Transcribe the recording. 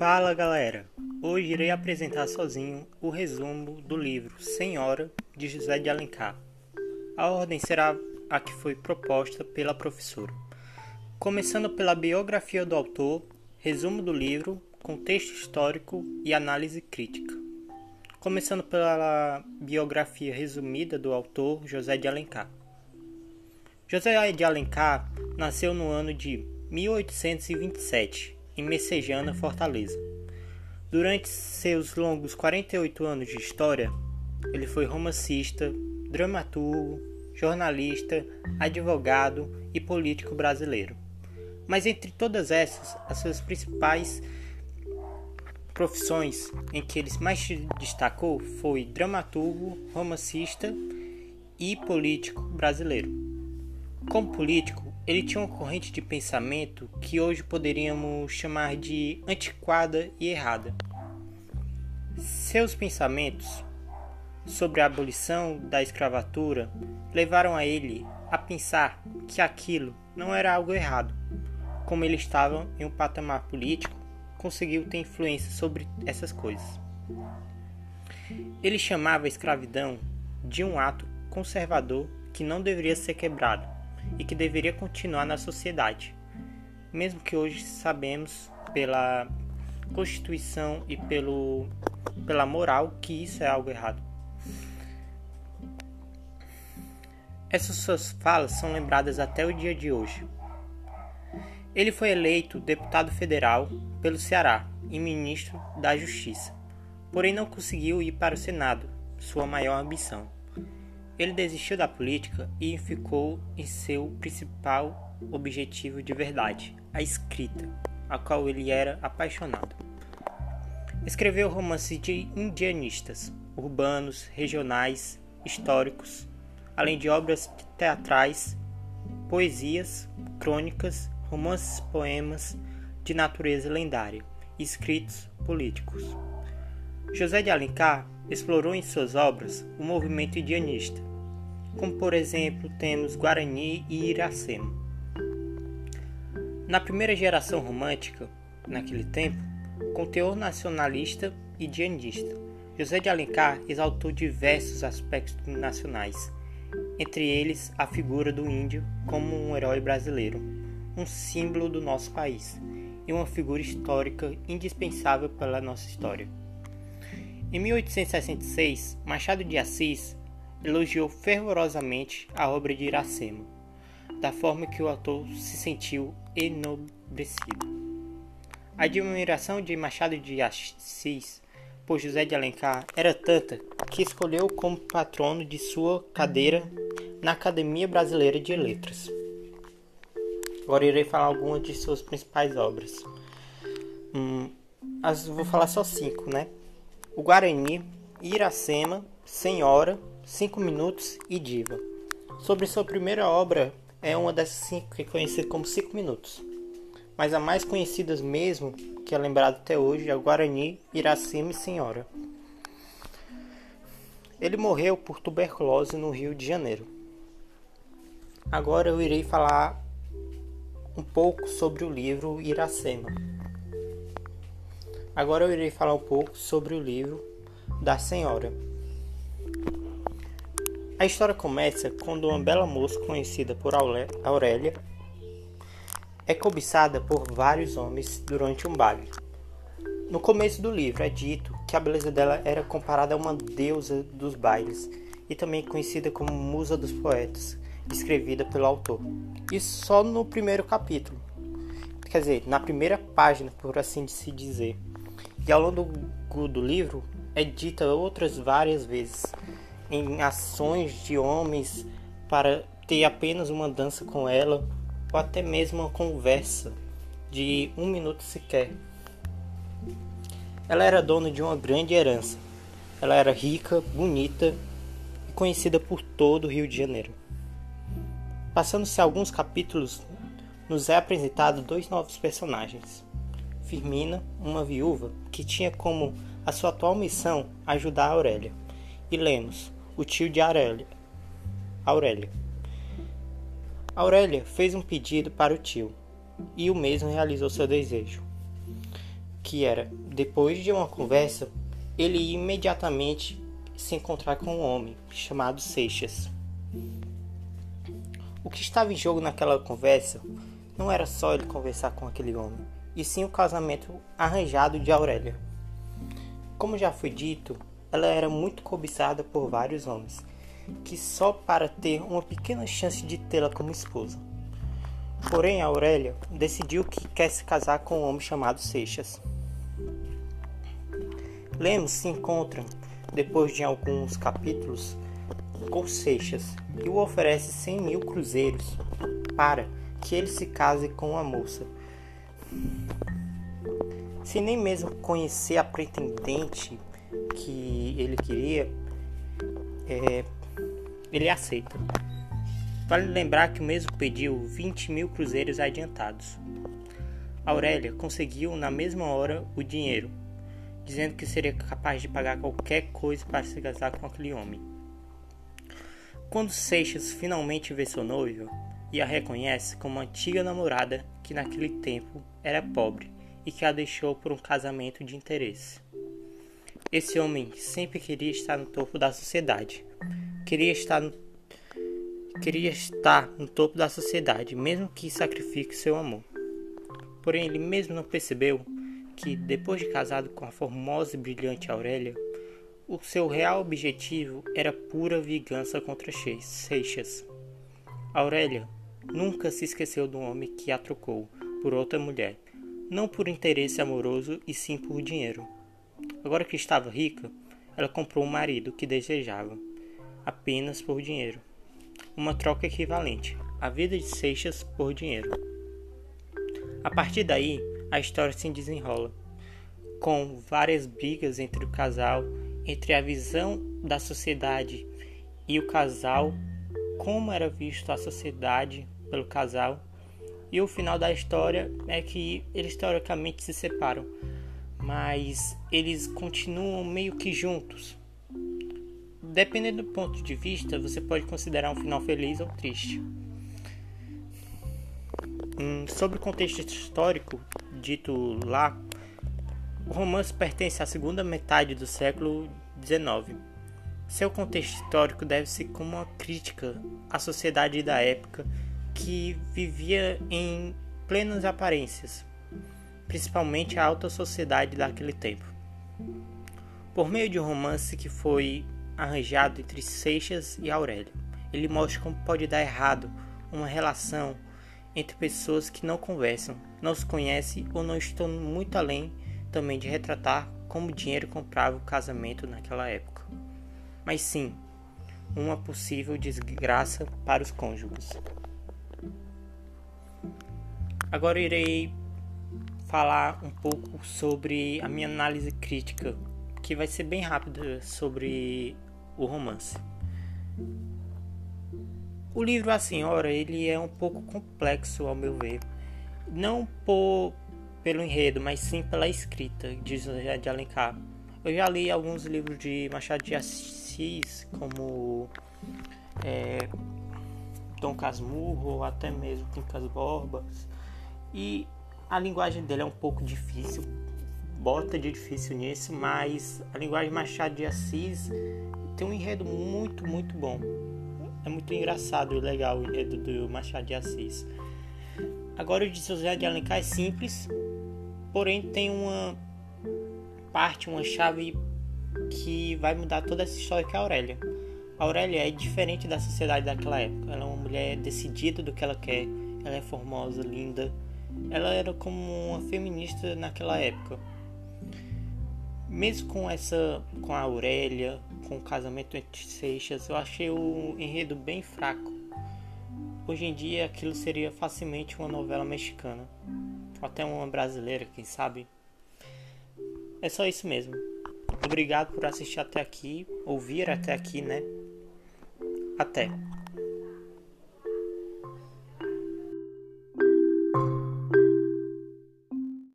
Fala galera! Hoje irei apresentar sozinho o resumo do livro Senhora de José de Alencar. A ordem será a que foi proposta pela professora. Começando pela biografia do autor, resumo do livro, contexto histórico e análise crítica. Começando pela biografia resumida do autor José de Alencar. José de Alencar nasceu no ano de 1827 em Messejana, Fortaleza. Durante seus longos 48 anos de história, ele foi romancista, dramaturgo, jornalista, advogado e político brasileiro. Mas entre todas essas, as suas principais profissões em que ele mais se destacou foi dramaturgo, romancista e político brasileiro. Como político, ele tinha uma corrente de pensamento que hoje poderíamos chamar de antiquada e errada. Seus pensamentos sobre a abolição da escravatura levaram a ele a pensar que aquilo não era algo errado. Como ele estava em um patamar político, conseguiu ter influência sobre essas coisas. Ele chamava a escravidão de um ato conservador que não deveria ser quebrado e que deveria continuar na sociedade, mesmo que hoje sabemos pela Constituição e pelo, pela moral que isso é algo errado. Essas suas falas são lembradas até o dia de hoje. Ele foi eleito deputado federal pelo Ceará e ministro da Justiça, porém não conseguiu ir para o Senado, sua maior ambição. Ele desistiu da política e ficou em seu principal objetivo de verdade, a escrita, a qual ele era apaixonado. Escreveu romances de indianistas, urbanos, regionais, históricos, além de obras teatrais, poesias, crônicas, romances, poemas de natureza lendária, escritos políticos. José de Alencar explorou em suas obras o movimento indianista, como por exemplo temos Guarani e Iracema. Na primeira geração romântica, naquele tempo, com teor nacionalista e dianista, José de Alencar exaltou diversos aspectos nacionais, entre eles a figura do índio como um herói brasileiro, um símbolo do nosso país e uma figura histórica indispensável pela nossa história. Em 1866, Machado de Assis elogiou fervorosamente a obra de Iracema, da forma que o autor se sentiu enobrecido. A admiração de Machado de Assis por José de Alencar era tanta que escolheu como patrono de sua cadeira na Academia Brasileira de Letras. Agora irei falar algumas de suas principais obras. Hum, as, vou falar só cinco, né? O Guarani, Iracema, Senhora, Cinco Minutos e Diva. Sobre sua primeira obra, é uma dessas cinco que é conhecida como Cinco Minutos. Mas a mais conhecida mesmo, que é lembrada até hoje, é Guarani, Iracema e Senhora. Ele morreu por tuberculose no Rio de Janeiro. Agora eu irei falar um pouco sobre o livro Iracema. Agora eu irei falar um pouco sobre o livro da Senhora. A história começa quando uma bela moça conhecida por Aurélia é cobiçada por vários homens durante um baile. No começo do livro é dito que a beleza dela era comparada a uma deusa dos bailes e também conhecida como musa dos poetas, escrevida pelo autor. Isso só no primeiro capítulo, quer dizer, na primeira página, por assim se dizer. E ao longo do livro é dita outras várias vezes em ações de homens para ter apenas uma dança com ela ou até mesmo uma conversa de um minuto sequer. Ela era dona de uma grande herança. Ela era rica, bonita e conhecida por todo o Rio de Janeiro. Passando-se alguns capítulos, nos é apresentado dois novos personagens. Firmina, uma viúva que tinha como a sua atual missão ajudar Aurélia, e Lemos, o tio de Aurélia. Aurélia. Aurélia fez um pedido para o tio e o mesmo realizou seu desejo. que era, depois de uma conversa, ele ia imediatamente se encontrar com um homem chamado Seixas. O que estava em jogo naquela conversa não era só ele conversar com aquele homem, e sim o casamento arranjado de Aurélia. Como já foi dito, ela era muito cobiçada por vários homens, que só para ter uma pequena chance de tê-la como esposa. Porém, Aurélia decidiu que quer se casar com um homem chamado Seixas. Lemos se encontra, depois de alguns capítulos, com Seixas e o oferece 100 mil cruzeiros para que ele se case com a moça. Sem nem mesmo conhecer a pretendente que ele queria, é, ele aceita. Vale lembrar que o mesmo pediu 20 mil cruzeiros adiantados. Aurélia conseguiu na mesma hora o dinheiro, dizendo que seria capaz de pagar qualquer coisa para se casar com aquele homem. Quando Seixas finalmente vê sua noiva e a reconhece como antiga namorada que naquele tempo era pobre e que a deixou por um casamento de interesse. Esse homem sempre queria estar no topo da sociedade. Queria estar no, queria estar no topo da sociedade, mesmo que sacrifique seu amor. Porém, ele mesmo não percebeu que, depois de casado com a formosa e brilhante Aurélia, o seu real objetivo era pura vingança contra Seixas. Aurélia nunca se esqueceu do homem que a trocou por outra mulher, não por interesse amoroso e sim por dinheiro. Agora que estava rica, ela comprou um marido que desejava, apenas por dinheiro. Uma troca equivalente, a vida de Seixas por dinheiro. A partir daí, a história se desenrola, com várias brigas entre o casal entre a visão da sociedade e o casal, como era visto a sociedade pelo casal, e o final da história é que eles teoricamente se separam, mas eles continuam meio que juntos. Dependendo do ponto de vista, você pode considerar um final feliz ou triste. Hum, sobre o contexto histórico dito lá, o romance pertence à segunda metade do século XIX. Seu contexto histórico deve-se como uma crítica à sociedade da época que vivia em plenas aparências, principalmente a alta sociedade daquele tempo. Por meio de um romance que foi arranjado entre Seixas e Aurélio, ele mostra como pode dar errado uma relação entre pessoas que não conversam, não se conhecem ou não estão muito além também de retratar como o dinheiro comprava o casamento naquela época, mas sim uma possível desgraça para os cônjuges. Agora irei falar um pouco sobre a minha análise crítica, que vai ser bem rápida sobre o romance. O livro A Senhora ele é um pouco complexo ao meu ver, não por pelo enredo, mas sim pela escrita de José de Alencar. Eu já li alguns livros de Machado de Assis, como é, Dom Casmurro, ou até mesmo Quincas Borbas, e a linguagem dele é um pouco difícil, bota de difícil nisso, mas a linguagem Machado de Assis tem um enredo muito, muito bom. É muito engraçado e legal o enredo do Machado de Assis. Agora o de José de Alencar é simples, porém tem uma parte, uma chave que vai mudar toda essa história que é a Aurélia. A Aurélia é diferente da sociedade daquela época. Ela é uma mulher decidida do que ela quer. Ela é formosa, linda. Ela era como uma feminista naquela época. Mesmo com essa, com a Aurélia, com o casamento entre Seixas, eu achei o enredo bem fraco. Hoje em dia aquilo seria facilmente uma novela mexicana até uma brasileira, quem sabe. É só isso mesmo. Obrigado por assistir até aqui, ouvir até aqui, né? Até.